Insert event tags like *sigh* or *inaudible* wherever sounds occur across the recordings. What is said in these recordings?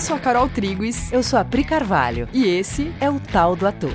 Eu sou a Carol Triguis. Eu sou a Pri Carvalho. E esse é o Tal do Ator.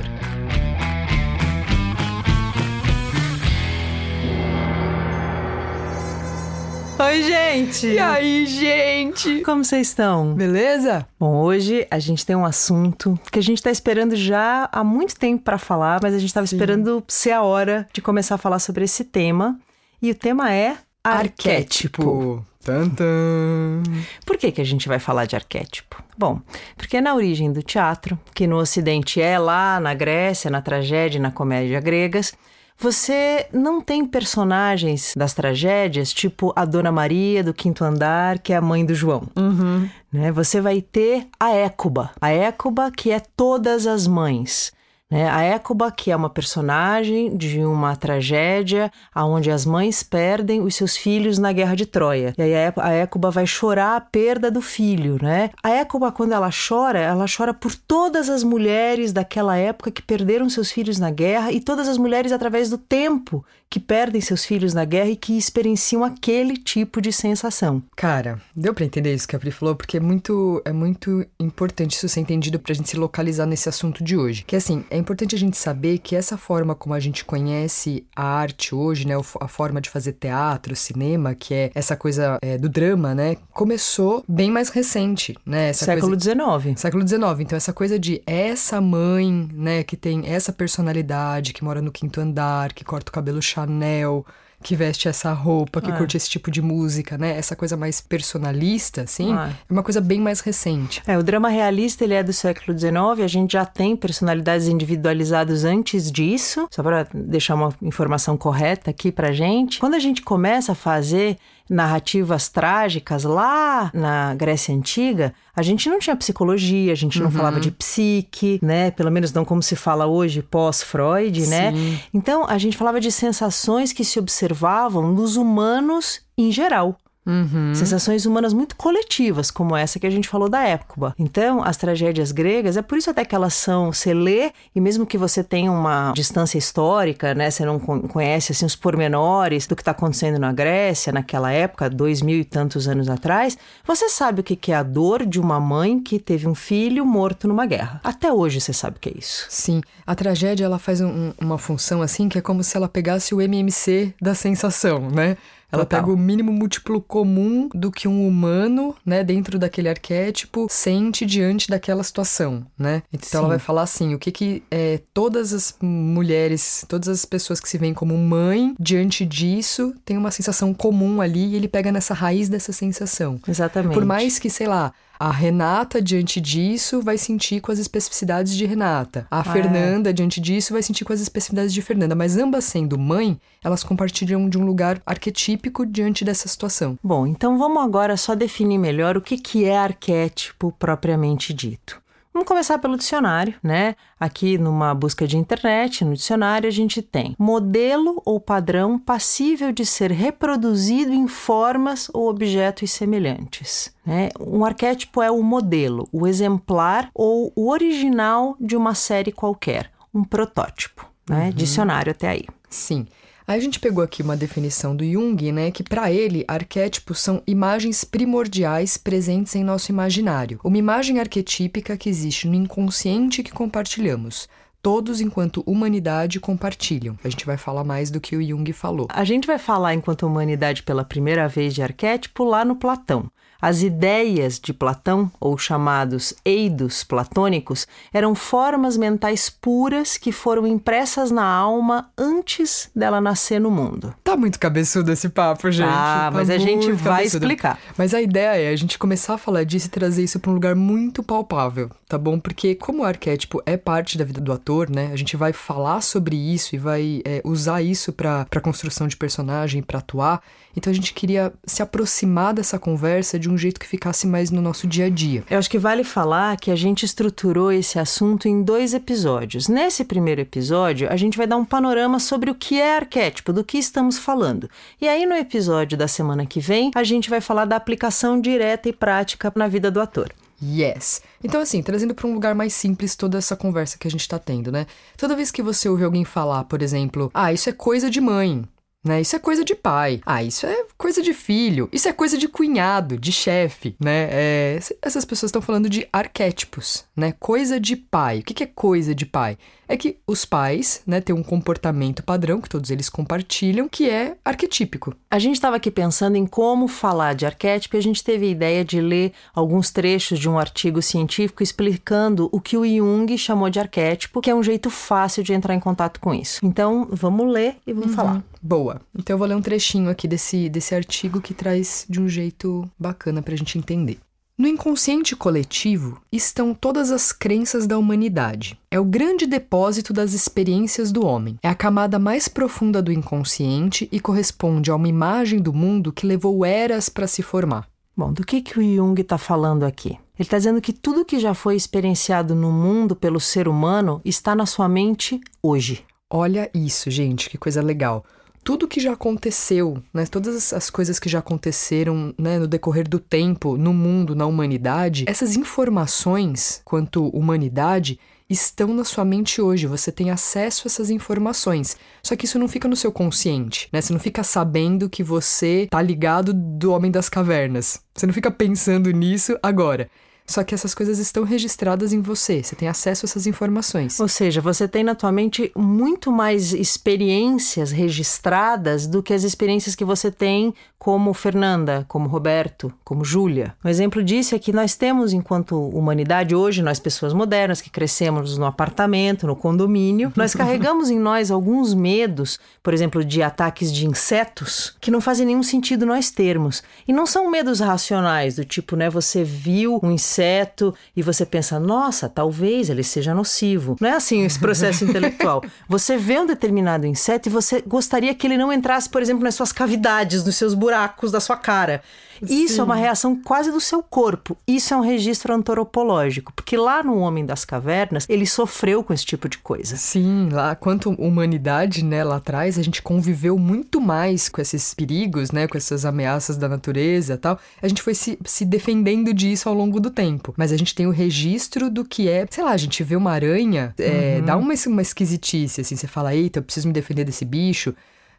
Oi, gente! E aí, gente? Como vocês estão? Beleza? Bom, hoje a gente tem um assunto que a gente tá esperando já há muito tempo para falar, mas a gente tava Sim. esperando ser a hora de começar a falar sobre esse tema. E o tema é arquétipo. arquétipo. Tantan. Por que, que a gente vai falar de arquétipo? Bom, porque na origem do teatro, que no Ocidente é lá na Grécia, na tragédia e na comédia gregas, você não tem personagens das tragédias, tipo a Dona Maria do Quinto Andar, que é a mãe do João. Uhum. Né? Você vai ter a Écuba. A Écuba, que é todas as mães. Né? A Écuba, que é uma personagem de uma tragédia onde as mães perdem os seus filhos na Guerra de Troia. E aí a Écuba vai chorar a perda do filho. Né? A Écuba, quando ela chora, ela chora por todas as mulheres daquela época que perderam seus filhos na guerra e todas as mulheres através do tempo que perdem seus filhos na guerra e que experienciam aquele tipo de sensação. Cara, deu para entender isso que a Pri falou, porque é muito, é muito importante isso ser entendido pra gente se localizar nesse assunto de hoje. Que assim, é importante a gente saber que essa forma como a gente conhece a arte hoje, né, a forma de fazer teatro, cinema, que é essa coisa é, do drama, né, começou bem mais recente, né? Essa século XIX. Século XIX. Então essa coisa de essa mãe, né, que tem essa personalidade, que mora no quinto andar, que corta o cabelo Chanel, que veste essa roupa, que é. curte esse tipo de música, né? Essa coisa mais personalista, assim, é. é uma coisa bem mais recente. É, o drama realista, ele é do século XIX, a gente já tem personalidades individualizadas antes disso, só para deixar uma informação correta aqui pra gente. Quando a gente começa a fazer narrativas trágicas lá na Grécia Antiga, a gente não tinha psicologia, a gente não uhum. falava de psique, né? Pelo menos não como se fala hoje pós-Freud, né? Então a gente falava de sensações que se observavam nos humanos em geral. Uhum. Sensações humanas muito coletivas, como essa que a gente falou da época. Então, as tragédias gregas, é por isso até que elas são, você lê, e mesmo que você tenha uma distância histórica, né, você não conhece assim, os pormenores do que está acontecendo na Grécia naquela época, dois mil e tantos anos atrás, você sabe o que é a dor de uma mãe que teve um filho morto numa guerra. Até hoje você sabe o que é isso. Sim, a tragédia ela faz um, uma função assim que é como se ela pegasse o MMC da sensação, né? Ela Total. pega o mínimo múltiplo comum do que um humano, né, dentro daquele arquétipo, sente diante daquela situação, né? Então Sim. ela vai falar assim, o que que é, todas as mulheres, todas as pessoas que se veem como mãe, diante disso, tem uma sensação comum ali e ele pega nessa raiz dessa sensação. Exatamente. Por mais que, sei lá, a Renata, diante disso, vai sentir com as especificidades de Renata. A ah, Fernanda, é. diante disso, vai sentir com as especificidades de Fernanda. Mas ambas sendo mãe, elas compartilham de um lugar arquetípico diante dessa situação. Bom, então vamos agora só definir melhor o que, que é arquétipo propriamente dito. Vamos começar pelo dicionário, né? Aqui numa busca de internet, no dicionário, a gente tem modelo ou padrão passível de ser reproduzido em formas ou objetos semelhantes. Né? Um arquétipo é o modelo, o exemplar ou o original de uma série qualquer, um protótipo. Né? Uhum. Dicionário até aí. Sim. Aí a gente pegou aqui uma definição do Jung, né, que para ele arquétipos são imagens primordiais presentes em nosso imaginário, uma imagem arquetípica que existe no inconsciente que compartilhamos todos, enquanto humanidade, compartilham. A gente vai falar mais do que o Jung falou. A gente vai falar enquanto humanidade pela primeira vez de arquétipo lá no Platão. As ideias de Platão, ou chamados eidos platônicos, eram formas mentais puras que foram impressas na alma antes dela nascer no mundo. Tá muito cabeçudo esse papo, gente. Ah, tá mas a gente vai cabeçudo. explicar. Mas a ideia é a gente começar a falar disso e trazer isso para um lugar muito palpável, tá bom? Porque como o arquétipo é parte da vida do ator, né? A gente vai falar sobre isso e vai é, usar isso para construção de personagem, para atuar. Então a gente queria se aproximar dessa conversa de um jeito que ficasse mais no nosso dia a dia. Eu acho que vale falar que a gente estruturou esse assunto em dois episódios. Nesse primeiro episódio, a gente vai dar um panorama sobre o que é arquétipo, do que estamos falando. E aí no episódio da semana que vem, a gente vai falar da aplicação direta e prática na vida do ator. Yes. Então, assim, trazendo para um lugar mais simples toda essa conversa que a gente está tendo, né? Toda vez que você ouve alguém falar, por exemplo, ah, isso é coisa de mãe, né? Isso é coisa de pai. Ah, isso é coisa de filho. Isso é coisa de cunhado, de chefe, né? É, essas pessoas estão falando de arquétipos, né? Coisa de pai. O que é coisa de pai? É que os pais, né, têm um comportamento padrão que todos eles compartilham, que é arquetípico. A gente estava aqui pensando em como falar de arquétipo e a gente teve a ideia de ler alguns trechos de um artigo científico explicando o que o Jung chamou de arquétipo, que é um jeito fácil de entrar em contato com isso. Então, vamos ler e vamos uhum. falar. Boa. Então eu vou ler um trechinho aqui desse, desse artigo que traz de um jeito bacana para a gente entender. No inconsciente coletivo estão todas as crenças da humanidade. É o grande depósito das experiências do homem. É a camada mais profunda do inconsciente e corresponde a uma imagem do mundo que levou eras para se formar. Bom, do que, que o Jung está falando aqui? Ele está dizendo que tudo que já foi experienciado no mundo pelo ser humano está na sua mente hoje. Olha isso, gente, que coisa legal tudo que já aconteceu, né, todas as coisas que já aconteceram né, no decorrer do tempo, no mundo, na humanidade, essas informações quanto humanidade estão na sua mente hoje. Você tem acesso a essas informações. Só que isso não fica no seu consciente, né? Você não fica sabendo que você tá ligado do homem das cavernas. Você não fica pensando nisso agora. Só que essas coisas estão registradas em você, você tem acesso a essas informações. Ou seja, você tem na tua mente muito mais experiências registradas do que as experiências que você tem como Fernanda, como Roberto, como Júlia. Um exemplo disso é que nós temos, enquanto humanidade, hoje, nós pessoas modernas que crescemos no apartamento, no condomínio, nós *laughs* carregamos em nós alguns medos, por exemplo, de ataques de insetos, que não fazem nenhum sentido nós termos. E não são medos racionais, do tipo, né, você viu um inseto inseto e você pensa, nossa, talvez ele seja nocivo. Não é assim esse processo *laughs* intelectual. Você vê um determinado inseto e você gostaria que ele não entrasse, por exemplo, nas suas cavidades, nos seus buracos da sua cara. Isso Sim. é uma reação quase do seu corpo. Isso é um registro antropológico, porque lá no Homem das Cavernas, ele sofreu com esse tipo de coisa. Sim, lá quanto humanidade, né, lá atrás, a gente conviveu muito mais com esses perigos, né, com essas ameaças da natureza e tal. A gente foi se, se defendendo disso ao longo do tempo. Mas a gente tem o registro do que é, sei lá, a gente vê uma aranha, é, uhum. dá uma, uma esquisitice, assim, você fala, eita, eu preciso me defender desse bicho.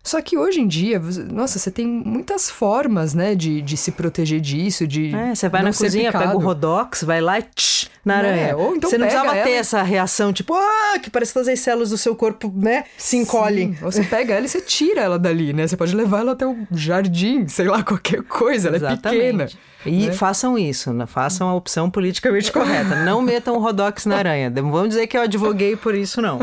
Só que hoje em dia, nossa, você tem muitas formas, né, de, de se proteger disso, de. É, você vai na cozinha, picado. pega o Rodox, vai lá e tch, na né, aranha. É, ou então você não precisava ela... ter essa reação, tipo, ah, que parece que todas as células do seu corpo, né, se encolhem. Sim. Você pega ela e você tira ela dali, né? Você pode levar ela até o jardim, sei lá, *laughs* qualquer coisa, ela Exatamente. é pequena. E né? façam isso, né? façam a opção politicamente correta. *laughs* Não metam o Rodox na aranha. Vamos dizer que eu advoguei por isso, não.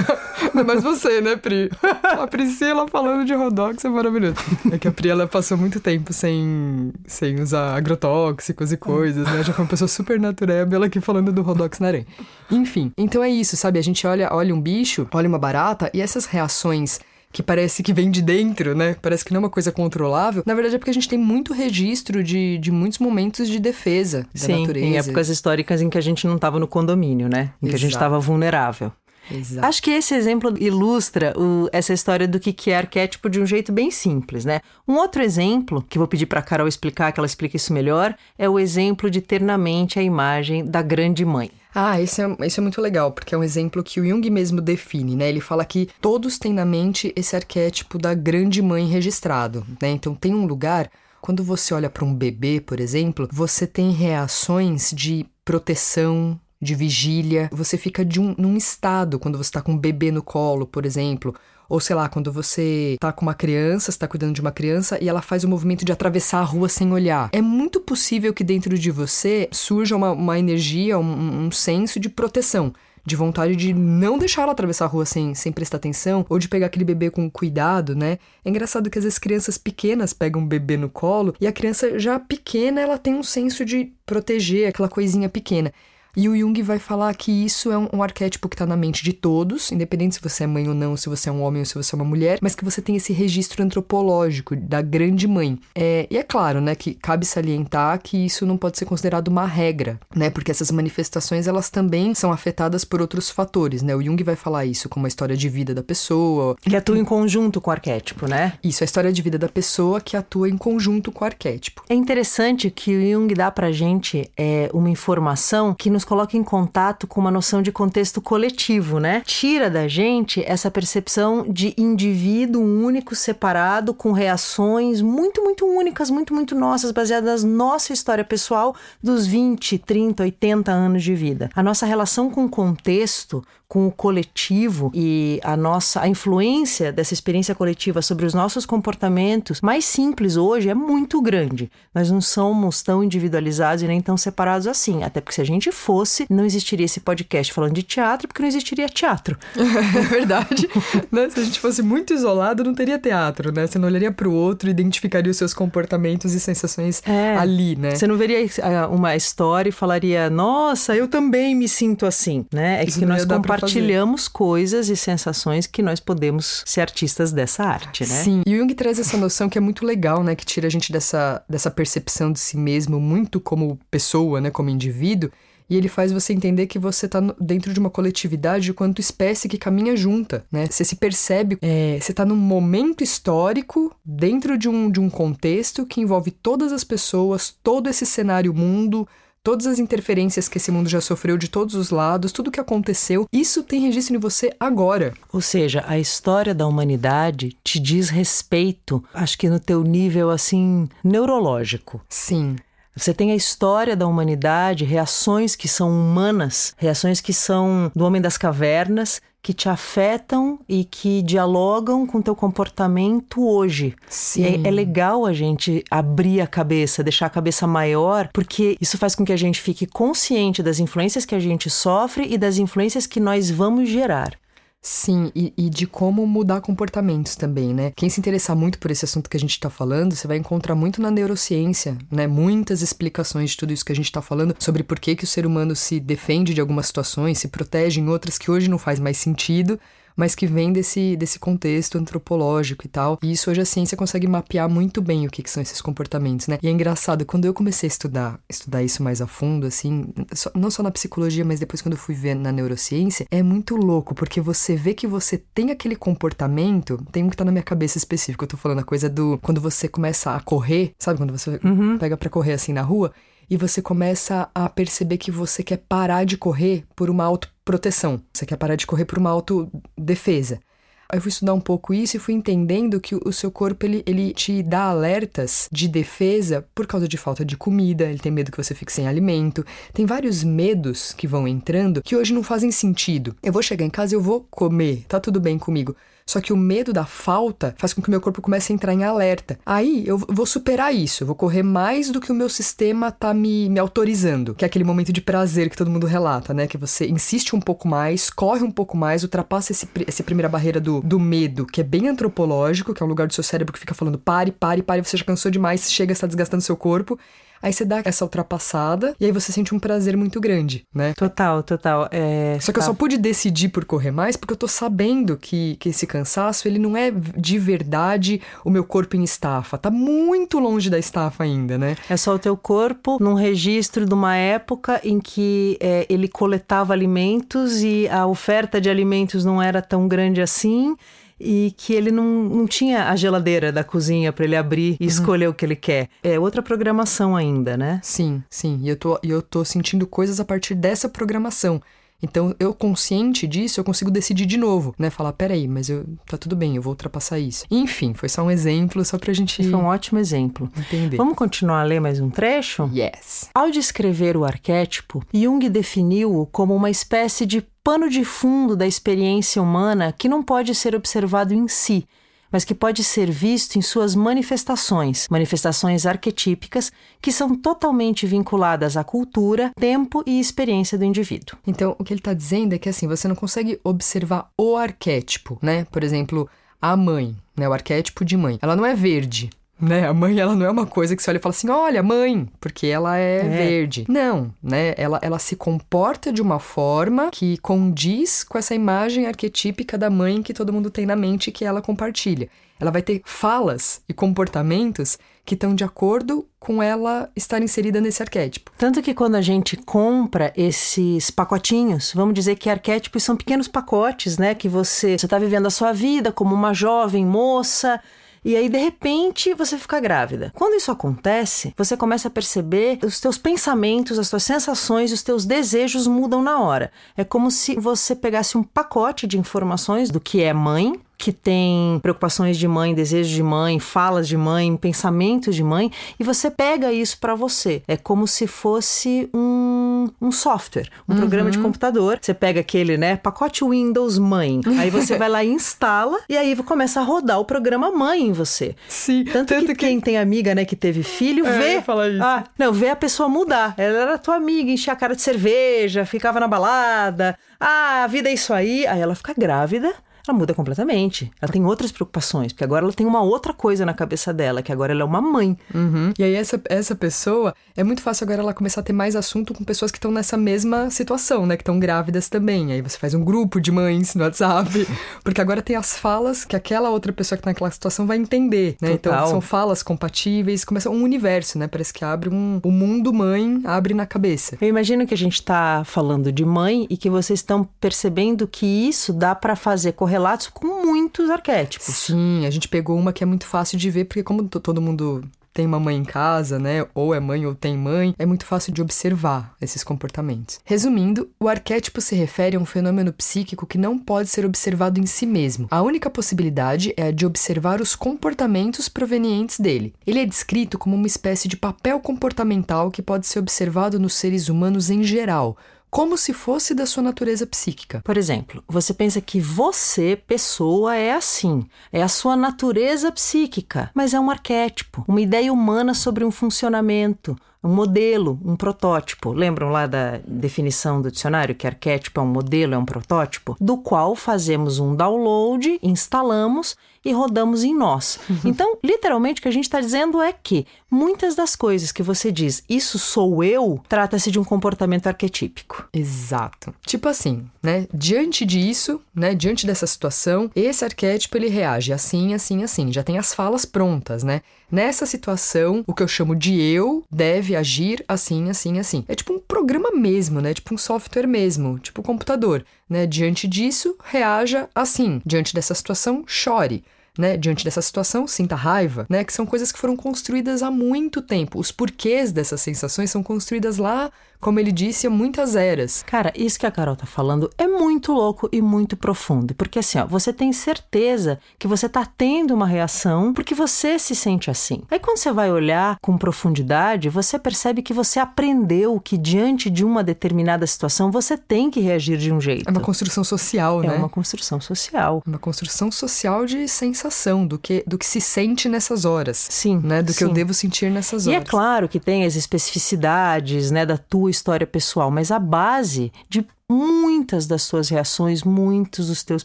*laughs* Mas você, né, Pri? A Priscila falando de Rodox é maravilhoso. É que a Pri, ela passou muito tempo sem, sem usar agrotóxicos e coisas, né? Já foi uma pessoa super natureba, ela aqui falando do Rodox na aranha. Enfim, então é isso, sabe? A gente olha, olha um bicho, olha uma barata, e essas reações que parece que vem de dentro, né? Parece que não é uma coisa controlável. Na verdade é porque a gente tem muito registro de, de muitos momentos de defesa da Sim, natureza. em épocas históricas em que a gente não estava no condomínio, né? Em que Exato. a gente estava vulnerável. Exato. Acho que esse exemplo ilustra o, essa história do que, que é arquétipo de um jeito bem simples, né? Um outro exemplo, que vou pedir para a Carol explicar, que ela explica isso melhor, é o exemplo de ter na mente a imagem da grande mãe. Ah, isso é, isso é muito legal, porque é um exemplo que o Jung mesmo define, né? Ele fala que todos têm na mente esse arquétipo da grande mãe registrado, né? Então tem um lugar quando você olha para um bebê, por exemplo, você tem reações de proteção, de vigília. Você fica de um, num estado quando você está com um bebê no colo, por exemplo. Ou sei lá, quando você tá com uma criança, está cuidando de uma criança e ela faz o movimento de atravessar a rua sem olhar. É muito possível que dentro de você surja uma, uma energia, um, um senso de proteção de vontade de não deixar ela atravessar a rua sem, sem prestar atenção, ou de pegar aquele bebê com cuidado, né? É engraçado que às vezes crianças pequenas pegam um bebê no colo e a criança já pequena ela tem um senso de proteger aquela coisinha pequena. E o Jung vai falar que isso é um, um arquétipo que está na mente de todos, independente se você é mãe ou não, se você é um homem ou se você é uma mulher, mas que você tem esse registro antropológico da grande mãe. É, e é claro, né, que cabe salientar que isso não pode ser considerado uma regra, né, porque essas manifestações elas também são afetadas por outros fatores, né. O Jung vai falar isso como a história de vida da pessoa. Que atua em conjunto com o arquétipo, né? Isso, a história de vida da pessoa que atua em conjunto com o arquétipo. É interessante que o Jung dá pra gente é, uma informação que nos nos coloca em contato com uma noção de contexto coletivo, né? Tira da gente essa percepção de indivíduo único, separado, com reações muito, muito únicas, muito, muito nossas, baseadas na nossa história pessoal dos 20, 30, 80 anos de vida. A nossa relação com o contexto, com o coletivo e a nossa a influência dessa experiência coletiva sobre os nossos comportamentos mais simples hoje é muito grande. Nós não somos tão individualizados e nem tão separados assim, até porque se a gente fosse, não existiria esse podcast falando de teatro, porque não existiria teatro. *laughs* É verdade. né? Se a gente fosse muito isolado, não teria teatro, né? Você não olharia para o outro, identificaria os seus comportamentos e sensações é. ali, né? Você não veria ah, uma história e falaria: "Nossa, eu também me sinto assim", né? É Isso que nós compartilhamos coisas e sensações que nós podemos ser artistas dessa arte, né? Sim. E o Jung traz essa noção que é muito legal, né? Que tira a gente dessa, dessa percepção de si mesmo muito como pessoa, né? Como indivíduo. E ele faz você entender que você está dentro de uma coletividade quanto espécie que caminha junta, né? Você se percebe, é, você está num momento histórico, dentro de um, de um contexto que envolve todas as pessoas, todo esse cenário mundo, todas as interferências que esse mundo já sofreu de todos os lados, tudo que aconteceu, isso tem registro em você agora. Ou seja, a história da humanidade te diz respeito, acho que no teu nível assim neurológico. Sim. Você tem a história da humanidade, reações que são humanas, reações que são do homem das cavernas, que te afetam e que dialogam com teu comportamento hoje. Sim. É, é, legal a gente abrir a cabeça, deixar a cabeça maior, porque isso faz com que a gente fique consciente das influências que a gente sofre e das influências que nós vamos gerar. Sim, e, e, de como mudar comportamentos também, né? Quem se interessar muito por esse assunto que a gente está falando, você vai encontrar muito na neurociência, né? Muitas explicações de tudo isso que a gente está falando sobre por que, que o ser humano se defende de algumas situações, se protege em outras que hoje não faz mais sentido mas que vem desse, desse contexto antropológico e tal. E isso hoje a ciência consegue mapear muito bem o que, que são esses comportamentos, né? E é engraçado, quando eu comecei a estudar, estudar isso mais a fundo, assim, só, não só na psicologia, mas depois quando eu fui ver na neurociência, é muito louco, porque você vê que você tem aquele comportamento, tem um que tá na minha cabeça específico, eu tô falando a coisa do quando você começa a correr, sabe? Quando você uhum. pega para correr assim na rua, e você começa a perceber que você quer parar de correr por uma autoproteção. Você quer parar de correr por uma autodefesa. Aí eu fui estudar um pouco isso e fui entendendo que o seu corpo ele, ele te dá alertas de defesa por causa de falta de comida, ele tem medo que você fique sem alimento. Tem vários medos que vão entrando que hoje não fazem sentido. Eu vou chegar em casa e eu vou comer, tá tudo bem comigo. Só que o medo da falta faz com que o meu corpo comece a entrar em alerta. Aí eu vou superar isso, eu vou correr mais do que o meu sistema tá me, me autorizando, que é aquele momento de prazer que todo mundo relata, né? Que você insiste um pouco mais, corre um pouco mais, ultrapassa esse, essa primeira barreira do, do medo, que é bem antropológico, que é um lugar do seu cérebro que fica falando pare, pare, pare, você já cansou demais, chega, está desgastando seu corpo. Aí você dá essa ultrapassada e aí você sente um prazer muito grande, né? Total, total. É... Só que eu só pude decidir por correr mais porque eu tô sabendo que, que esse cansaço, ele não é de verdade o meu corpo em estafa. Tá muito longe da estafa ainda, né? É só o teu corpo num registro de uma época em que é, ele coletava alimentos e a oferta de alimentos não era tão grande assim e que ele não, não tinha a geladeira da cozinha para ele abrir e uhum. escolher o que ele quer. É outra programação ainda, né? Sim, sim. E eu tô, eu tô sentindo coisas a partir dessa programação. Então, eu consciente disso, eu consigo decidir de novo, né? Falar, peraí, mas eu, tá tudo bem, eu vou ultrapassar isso. Enfim, foi só um exemplo, só pra gente... Foi um ótimo exemplo. Entender. Vamos continuar a ler mais um trecho? Yes. Ao descrever o arquétipo, Jung definiu-o como uma espécie de pano de fundo da experiência humana que não pode ser observado em si, mas que pode ser visto em suas manifestações, manifestações arquetípicas que são totalmente vinculadas à cultura, tempo e experiência do indivíduo. Então, o que ele está dizendo é que assim, você não consegue observar o arquétipo, né? Por exemplo, a mãe, né? O arquétipo de mãe. Ela não é verde, né? A mãe, ela não é uma coisa que você olha e fala assim, olha, mãe, porque ela é, é, verde. Não, né? Ela, ela se comporta de uma forma que condiz com essa imagem arquetípica da mãe que todo mundo tem na mente que ela compartilha. Ela vai ter falas e comportamentos que estão de acordo com ela estar inserida nesse arquétipo. Tanto que quando a gente compra esses pacotinhos, vamos dizer que arquétipos são pequenos pacotes, né? Que você está vivendo a sua vida como uma jovem moça e aí de repente você fica grávida. Quando isso acontece, você começa a perceber os teus pensamentos, as tuas sensações, os teus desejos mudam na hora. É como se você pegasse um pacote de informações do que é mãe, que tem preocupações de mãe, desejos de mãe, falas de mãe, pensamentos de mãe, e você pega isso para você. É como se fosse um, um software, um uhum. programa de computador. Você pega aquele, né, pacote Windows mãe. Aí você vai lá e instala, e aí começa a rodar o programa mãe em você. Sim. Tanto, tanto que, que, quem tem amiga, né, que teve filho, é, vê. Falar isso. Ah, não, vê a pessoa mudar. Ela era tua amiga, enchia a cara de cerveja, ficava na balada. Ah, a vida é isso aí. Aí ela fica grávida ela muda completamente. Ela tem outras preocupações, porque agora ela tem uma outra coisa na cabeça dela, que agora ela é uma mãe. Uhum. E aí essa, essa pessoa, é muito fácil agora ela começar a ter mais assunto com pessoas que estão nessa mesma situação, né? Que estão grávidas também. Aí você faz um grupo de mães no WhatsApp, *laughs* porque agora tem as falas que aquela outra pessoa que tá naquela situação vai entender, né? Então, Total. Então são falas compatíveis, começa um universo, né? Parece que abre um... O mundo mãe abre na cabeça. Eu imagino que a gente tá falando de mãe e que vocês estão percebendo que isso dá para fazer correr correlatos com muitos arquétipos. Sim, a gente pegou uma que é muito fácil de ver, porque como todo mundo tem uma mãe em casa, né? Ou é mãe ou tem mãe, é muito fácil de observar esses comportamentos. Resumindo, o arquétipo se refere a um fenômeno psíquico que não pode ser observado em si mesmo. A única possibilidade é a de observar os comportamentos provenientes dele. Ele é descrito como uma espécie de papel comportamental que pode ser observado nos seres humanos em geral, como se fosse da sua natureza psíquica. Por exemplo, você pensa que você, pessoa, é assim, é a sua natureza psíquica, mas é um arquétipo, uma ideia humana sobre um funcionamento, um modelo, um protótipo. Lembram lá da definição do dicionário que arquétipo é um modelo, é um protótipo? Do qual fazemos um download, instalamos e rodamos em nós. Uhum. Então, literalmente, o que a gente está dizendo é que muitas das coisas que você diz, isso sou eu, trata-se de um comportamento arquetípico. Exato. Tipo assim, né? Diante disso, né? Diante dessa situação, esse arquétipo ele reage assim, assim, assim. Já tem as falas prontas, né? Nessa situação, o que eu chamo de eu deve agir assim, assim, assim. É tipo um programa mesmo, né? Tipo um software mesmo, tipo um computador, né? Diante disso, reaja assim. Diante dessa situação, chore né, diante dessa situação, sinta raiva, né, que são coisas que foram construídas há muito tempo. Os porquês dessas sensações são construídas lá, como ele disse, há muitas eras. Cara, isso que a Carol tá falando é muito louco e muito profundo, porque assim, ó, você tem certeza que você tá tendo uma reação porque você se sente assim. Aí quando você vai olhar com profundidade, você percebe que você aprendeu que diante de uma determinada situação você tem que reagir de um jeito. É uma construção social, é né? É uma construção social. Uma construção social de sensação sensação do que, do que se sente nessas horas. Sim. Né? Do sim. que eu devo sentir nessas horas. E é claro que tem as especificidades né, da tua história pessoal, mas a base de muitas das suas reações, muitos dos teus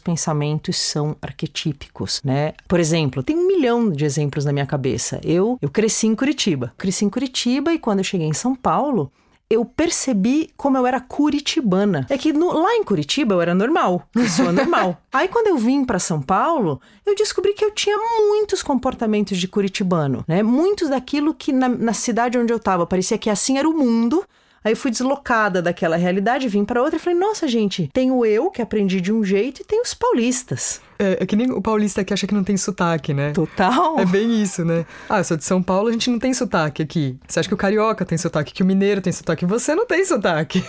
pensamentos são arquetípicos, né? Por exemplo, tem um milhão de exemplos na minha cabeça. Eu, eu cresci em Curitiba. Cresci em Curitiba e quando eu cheguei em São Paulo, eu percebi como eu era curitibana. É que no, lá em Curitiba eu era normal, pessoa normal. *laughs* Aí quando eu vim para São Paulo, eu descobri que eu tinha muitos comportamentos de curitibano, né? Muitos daquilo que na, na cidade onde eu estava parecia que assim era o mundo. Aí fui deslocada daquela realidade, vim para outra e falei: "Nossa, gente, tenho eu que aprendi de um jeito e tem os paulistas". É, é, que nem o paulista que acha que não tem sotaque, né? Total. É bem isso, né? Ah, eu sou de São Paulo, a gente não tem sotaque aqui. Você acha que o carioca tem sotaque, que o mineiro tem sotaque, você não tem sotaque.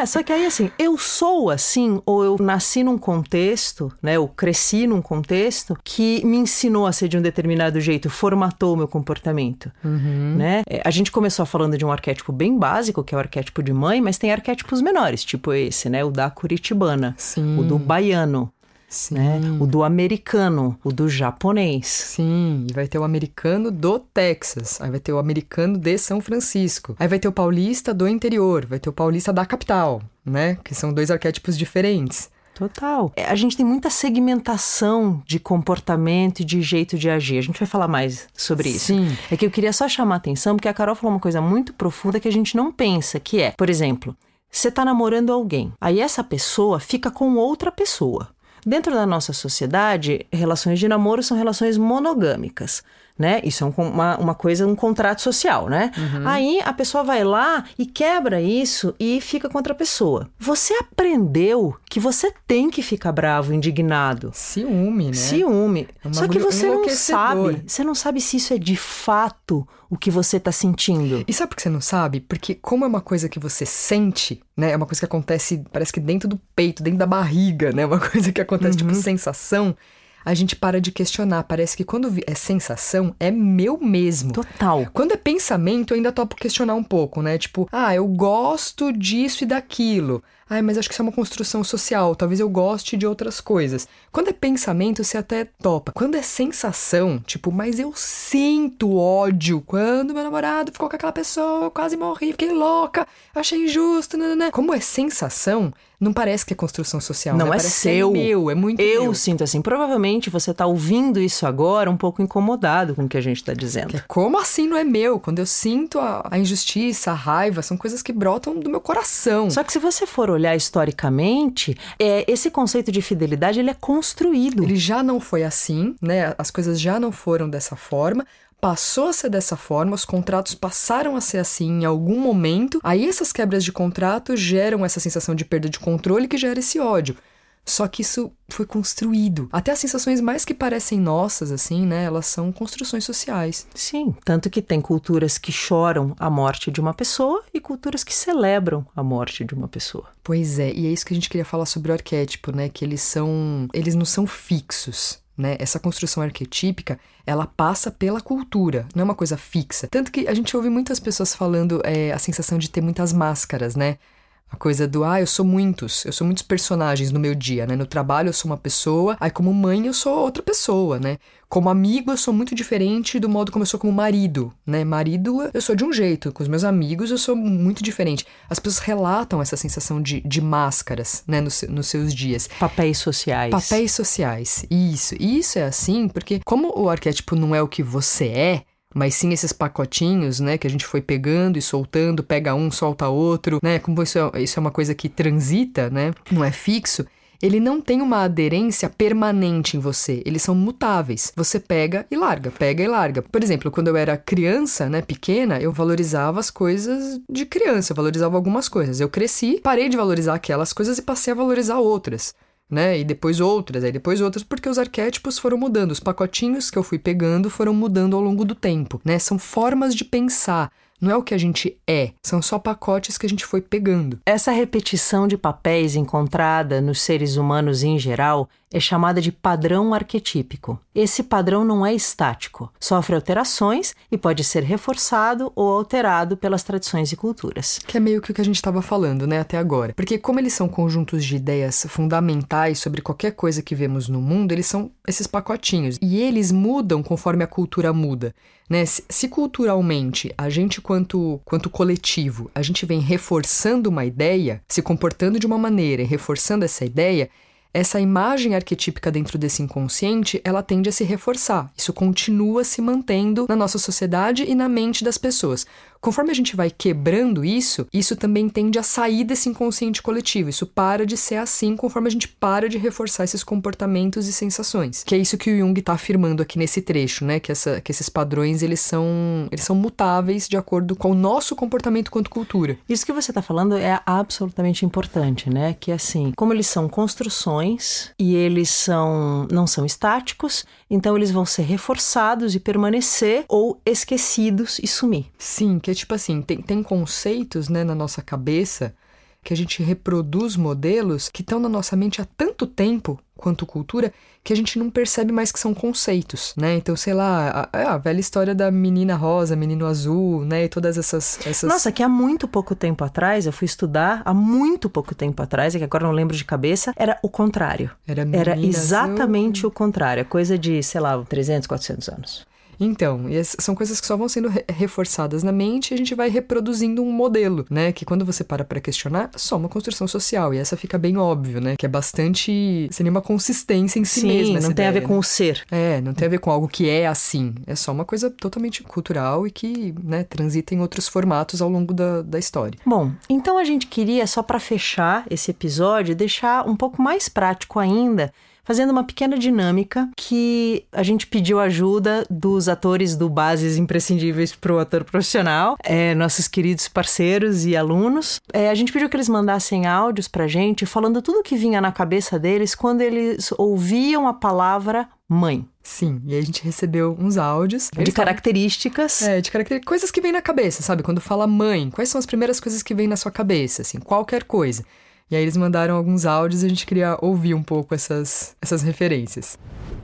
é, só que aí assim, eu sou assim, ou eu nasci num contexto, né? Eu cresci num contexto que me ensinou a ser de um determinado jeito, formatou o meu comportamento, uhum. né? É, a gente começou falando de um arquétipo bem básico, que é o arquétipo de mãe, mas tem arquétipos menores, tipo esse, né? O da curitibana, Sim. o do baiano, Sim. Né? O do americano, o do japonês. Sim, e vai ter o americano do Texas, aí vai ter o americano de São Francisco, aí vai ter o paulista do interior, vai ter o paulista da capital, né? Que são dois arquétipos diferentes. Total. É, a gente tem muita segmentação de comportamento e de jeito de agir. A gente vai falar mais sobre isso. Sim. É que eu queria só chamar a atenção, porque a Carol falou uma coisa muito profunda que a gente não pensa, que é, por exemplo, você está namorando alguém, aí essa pessoa fica com outra pessoa. Dentro da nossa sociedade, relações de namoro são relações monogâmicas. Né? Isso é um, uma, uma coisa, um contrato social, né? Uhum. Aí a pessoa vai lá e quebra isso e fica contra a pessoa. Você aprendeu que você tem que ficar bravo, indignado. Ciúme, né? Ciúme. É Só que você não sabe, você não sabe se isso é de fato o que você está sentindo. E sabe por que você não sabe? Porque como é uma coisa que você sente, né? É uma coisa que acontece, parece que dentro do peito, dentro da barriga, né? Uma *laughs* coisa que acontece tipo, uhum. tipo sensação a gente para de questionar. Parece que quando é sensação, é meu mesmo. Total. Quando é pensamento, eu ainda topo questionar um pouco, né? Tipo, ah, eu gosto disso e daquilo. Ai, mas acho que isso é uma construção social, talvez eu goste de outras coisas. Quando é pensamento, você até topa. Quando é sensação, tipo, mas eu sinto ódio quando meu namorado ficou com aquela pessoa, eu quase morri, fiquei louca, achei injusto, né. Como é sensação, não parece que é construção social. Não né? é parece seu. É meu, é muito Eu meu. sinto assim. Provavelmente você tá ouvindo isso agora um pouco incomodado com o que a gente tá dizendo. É, como assim não é meu? Quando eu sinto a, a, injustiça, a raiva, são coisas que brotam do meu coração. Só que se você for olhar historicamente, é, esse conceito de fidelidade ele é construído. Ele já não foi assim, né? As coisas já não foram dessa forma passou a ser dessa forma, os contratos passaram a ser assim em algum momento, aí essas quebras de contrato geram essa sensação de perda de controle que gera esse ódio. Só que isso foi construído. Até as sensações mais que parecem nossas, assim, né? Elas são construções sociais. Sim, tanto que tem culturas que choram a morte de uma pessoa e culturas que celebram a morte de uma pessoa. Pois é, e é isso que a gente queria falar sobre o arquétipo, né? Que eles são. Eles não são fixos. Né? Essa construção arquetípica, ela passa pela cultura, não é uma coisa fixa. Tanto que a gente ouve muitas pessoas falando é, a sensação de ter muitas máscaras, né? A coisa do, ah, eu sou muitos, eu sou muitos personagens no meu dia, né? No trabalho eu sou uma pessoa, aí como mãe eu sou outra pessoa, né? Como amigo eu sou muito diferente do modo como eu sou como marido, né? Marido eu sou de um jeito, com os meus amigos eu sou muito diferente. As pessoas relatam essa sensação de, de máscaras, né? Nos, nos seus dias. Papéis sociais. Papéis sociais, isso. E isso é assim porque como o arquétipo não é o que você é, mas sim esses pacotinhos, né, que a gente foi pegando e soltando, pega um, solta outro, né, como isso é, isso é uma coisa que transita, né, não é fixo, ele não tem uma aderência permanente em você, eles são mutáveis. Você pega e larga, pega e larga. Por exemplo, quando eu era criança, né, pequena, eu valorizava as coisas de criança, eu valorizava algumas coisas. Eu cresci, parei de valorizar aquelas coisas e passei a valorizar outras né? E depois outras, aí depois outras, porque os arquétipos foram mudando, os pacotinhos que eu fui pegando foram mudando ao longo do tempo, né? São formas de pensar. Não é o que a gente é, são só pacotes que a gente foi pegando. Essa repetição de papéis encontrada nos seres humanos em geral é chamada de padrão arquetípico. Esse padrão não é estático, sofre alterações e pode ser reforçado ou alterado pelas tradições e culturas. Que é meio que o que a gente estava falando, né, até agora. Porque como eles são conjuntos de ideias fundamentais sobre qualquer coisa que vemos no mundo, eles são esses pacotinhos e eles mudam conforme a cultura muda. Né? Se, culturalmente a gente, quanto, quanto coletivo, a gente vem reforçando uma ideia, se comportando de uma maneira e reforçando essa ideia, essa imagem arquetípica dentro desse inconsciente, ela tende a se reforçar. Isso continua se mantendo na nossa sociedade e na mente das pessoas. Conforme a gente vai quebrando isso, isso também tende a sair desse inconsciente coletivo. Isso para de ser assim conforme a gente para de reforçar esses comportamentos e sensações. Que é isso que o Jung está afirmando aqui nesse trecho, né? Que, essa, que esses padrões eles são, eles são mutáveis de acordo com o nosso comportamento quanto cultura. Isso que você está falando é absolutamente importante, né? Que assim, como eles são construções e eles são não são estáticos, então eles vão ser reforçados e permanecer ou esquecidos e sumir. Sim, que é tipo assim, tem, tem conceitos né, na nossa cabeça que a gente reproduz modelos que estão na nossa mente há tanto tempo quanto cultura que a gente não percebe mais que são conceitos, né? Então, sei lá, a, a, velha história da menina rosa, menino azul, né? E todas essas, essas... Nossa, que há muito pouco tempo atrás, eu fui estudar, há muito pouco tempo atrás, é que agora não lembro de cabeça, era o contrário. Era, era exatamente azul. o contrário, é coisa de, sei lá, 300, 400 anos. Então, e são coisas que só vão sendo re reforçadas na mente e a gente vai reproduzindo um modelo, né? Que quando você para para questionar, só uma construção social. E essa fica bem óbvio, né? Que é bastante. sem nenhuma consistência em si Sim, mesma. não tem ideia, a ver né? com o ser. É, não tem a ver com algo que é assim. É só uma coisa totalmente cultural e que, né, transita em outros formatos ao longo da, da história. Bom, então a gente queria, só para fechar esse episódio, deixar um pouco mais prático ainda fazendo uma pequena dinâmica que a gente pediu ajuda dos atores do Bases Imprescindíveis para o ator profissional, é, nossos queridos parceiros e alunos. É, a gente pediu que eles mandassem áudios para gente falando tudo o que vinha na cabeça deles quando eles ouviam a palavra mãe. Sim, e a gente recebeu uns áudios. De características. É, de características. Coisas que vêm na cabeça, sabe? Quando fala mãe, quais são as primeiras coisas que vêm na sua cabeça? Assim, qualquer coisa. E aí eles mandaram alguns áudios e a gente queria ouvir um pouco essas, essas referências.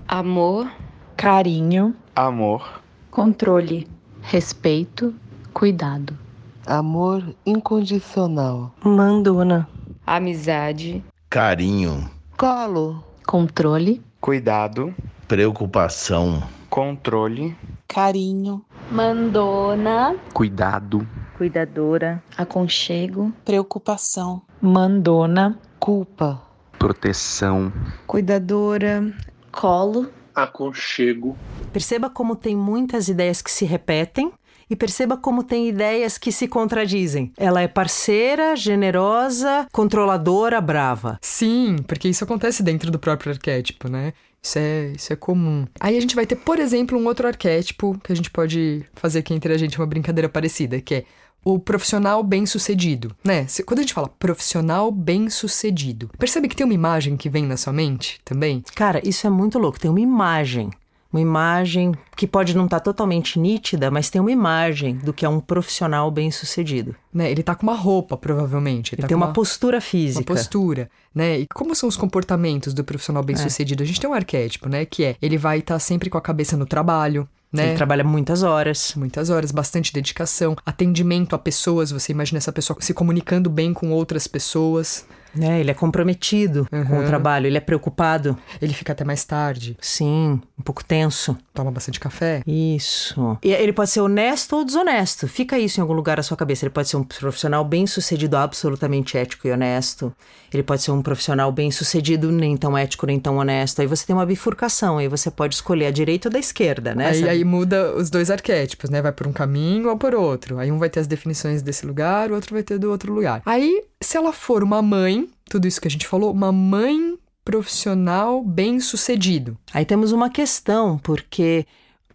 Amor, carinho, amor, controle, respeito, cuidado. Amor incondicional. Mandona. Amizade. Carinho. Colo. Controle. Cuidado. Preocupação. Controle. Carinho. Mandona. Cuidado. Cuidadora. Aconchego. Preocupação. Mandona. Culpa. Proteção. Cuidadora. Colo. Aconchego. Perceba como tem muitas ideias que se repetem e perceba como tem ideias que se contradizem. Ela é parceira, generosa, controladora, brava. Sim, porque isso acontece dentro do próprio arquétipo, né? Isso é, isso é comum. Aí a gente vai ter, por exemplo, um outro arquétipo que a gente pode fazer aqui entre a gente uma brincadeira parecida, que é o profissional bem-sucedido, né? Quando a gente fala profissional bem-sucedido, percebe que tem uma imagem que vem na sua mente também? Cara, isso é muito louco. Tem uma imagem uma imagem que pode não estar tá totalmente nítida, mas tem uma imagem do que é um profissional bem-sucedido. Né, ele tá com uma roupa, provavelmente. Ele, ele tá tem uma, uma, postura física. Uma postura, né? E como são os comportamentos do profissional bem-sucedido? É. A gente tem um arquétipo, né? Que é, ele vai estar tá sempre com a cabeça no trabalho, né? Ele trabalha muitas horas. Muitas horas, bastante dedicação, atendimento a pessoas. Você imagina essa pessoa se comunicando bem com outras pessoas. É, ele é comprometido uhum. com o trabalho, ele é preocupado. Ele fica até mais tarde. Sim, um pouco tenso. Toma bastante café. Isso. E ele pode ser honesto ou desonesto. Fica isso em algum lugar na sua cabeça. Ele pode ser um profissional bem sucedido, absolutamente ético e honesto. Ele pode ser um profissional bem sucedido, nem tão ético, nem tão honesto. Aí você tem uma bifurcação, aí você pode escolher a direita ou da esquerda, né? Aí, aí muda os dois arquétipos, né? Vai por um caminho ou por outro. Aí um vai ter as definições desse lugar, o outro vai ter do outro lugar. Aí, se ela for uma mãe, tudo isso que a gente falou, uma mãe profissional bem sucedido. Aí temos uma questão, porque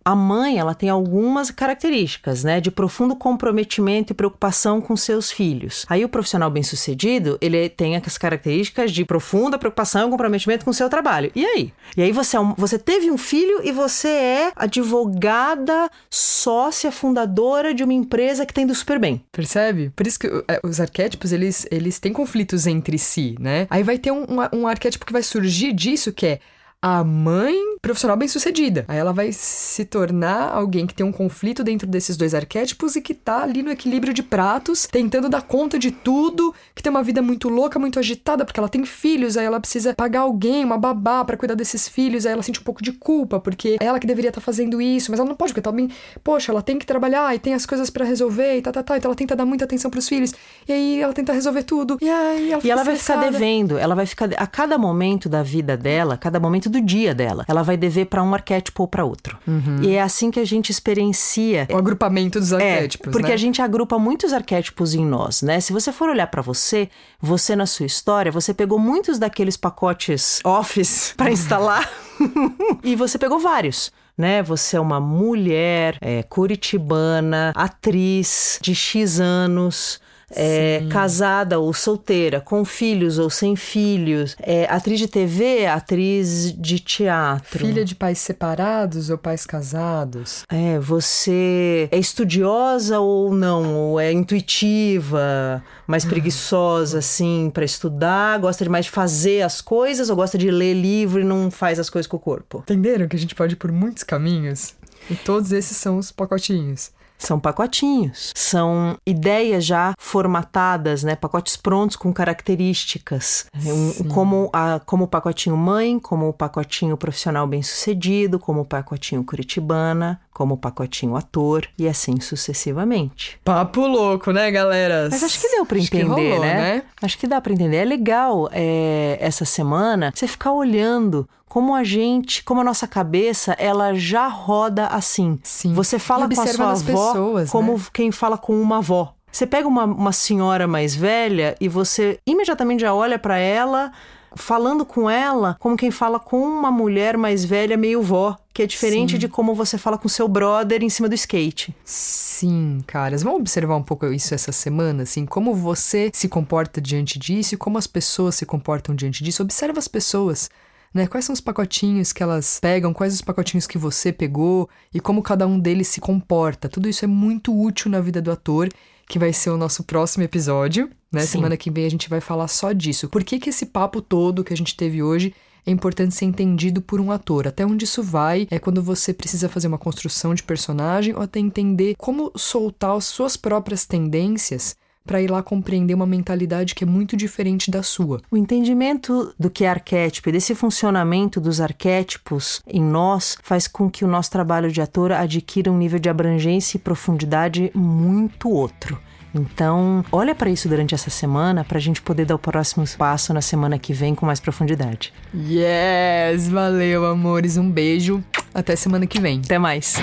a mãe, ela tem algumas características, né, de profundo comprometimento e preocupação com seus filhos. Aí o profissional bem-sucedido, ele tem as características de profunda preocupação e comprometimento com seu trabalho. E aí? E aí você, é um, você teve um filho e você é advogada, sócia fundadora de uma empresa que tem do super bem. Percebe? Por isso que é, os arquétipos, eles, eles têm conflitos entre si, né? Aí vai ter um, um, um arquétipo que vai surgir disso que é a mãe profissional bem-sucedida. Aí ela vai se tornar alguém que tem um conflito dentro desses dois arquétipos e que tá ali no equilíbrio de pratos, tentando dar conta de tudo, que tem uma vida muito louca, muito agitada, porque ela tem filhos, aí ela precisa pagar alguém, uma babá para cuidar desses filhos, aí ela sente um pouco de culpa, porque é ela que deveria estar tá fazendo isso, mas ela não pode, porque também, poxa, ela tem que trabalhar e tem as coisas para resolver e tá, tá, tá, então ela tenta dar muita atenção pros filhos, e aí ela tenta resolver tudo, e aí ela E ela vai ficar devendo, ela vai ficar, a cada momento da vida dela, cada momento do dia dela. Ela vai dever para um arquétipo ou para outro. Uhum. E é assim que a gente experiencia o agrupamento dos é, arquétipos, é, porque né? a gente agrupa muitos arquétipos em nós, né? Se você for olhar para você, você na sua história, você pegou muitos daqueles pacotes Office *laughs* para instalar *laughs* e você pegou vários né? Você é uma mulher é, curitibana, atriz de X anos, é, casada ou solteira, com filhos ou sem filhos, é, atriz de TV, atriz de teatro. Filha de pais separados ou pais casados. É, você é estudiosa ou não, ou é intuitiva, mais ah. preguiçosa, assim, para estudar, gosta demais de fazer as coisas ou gosta de ler livro e não faz as coisas com o corpo. Entenderam que a gente pode ir por muitos caminhos? E todos esses são os pacotinhos. São pacotinhos, são ideias já formatadas, né? Pacotes prontos com características, um, como, a, como o pacotinho mãe, como o pacotinho profissional bem-sucedido, como o pacotinho curitibana, como o pacotinho ator e assim sucessivamente. Papo louco, né, galera? Mas acho que deu para entender, rolou, né? né? Acho que dá para entender. É legal é, essa semana você ficar olhando como a gente, como a nossa cabeça, ela já roda assim. Sim. Você fala com a sua avó pessoas, como né? quem fala com uma avó. Você pega uma, uma senhora mais velha e você imediatamente já olha para ela falando com ela como quem fala com uma mulher mais velha, meio vó, que é diferente Sim. de como você fala com seu brother em cima do skate. Sim, caras. Vamos observar um pouco isso essa semana, assim, como você se comporta diante disso e como as pessoas se comportam diante disso. Observa as pessoas. Né? Quais são os pacotinhos que elas pegam, quais os pacotinhos que você pegou e como cada um deles se comporta. Tudo isso é muito útil na vida do ator, que vai ser o nosso próximo episódio. Né? Sim. Semana que vem a gente vai falar só disso. Por que, que esse papo todo que a gente teve hoje é importante ser entendido por um ator. Até onde isso vai é quando você precisa fazer uma construção de personagem ou até entender como soltar as suas próprias tendências para ir lá compreender uma mentalidade que é muito diferente da sua. O entendimento do que é arquétipo e desse funcionamento dos arquétipos em nós faz com que o nosso trabalho de ator adquira um nível de abrangência e profundidade muito outro. Então, olha para isso durante essa semana para a gente poder dar o próximo passo na semana que vem com mais profundidade. Yes! Valeu, amores. Um beijo. Até semana que vem. Até mais.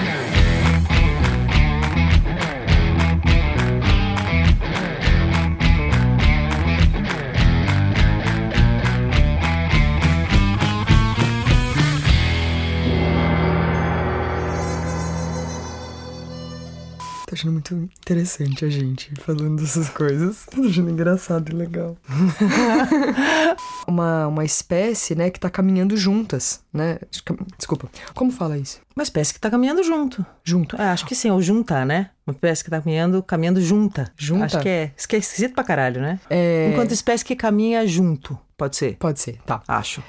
Achando muito interessante a gente falando dessas coisas. Tô achando engraçado e legal. *laughs* uma, uma espécie, né, que tá caminhando juntas, né? Desculpa. Como fala isso? Uma espécie que tá caminhando junto. Junto. É, acho que sim, ou juntar, né? Uma espécie que tá caminhando, caminhando junta. Junta? Acho que é. Isso que é esquisito pra caralho, né? É... Enquanto espécie que caminha junto. Pode ser? Pode ser, tá. Acho.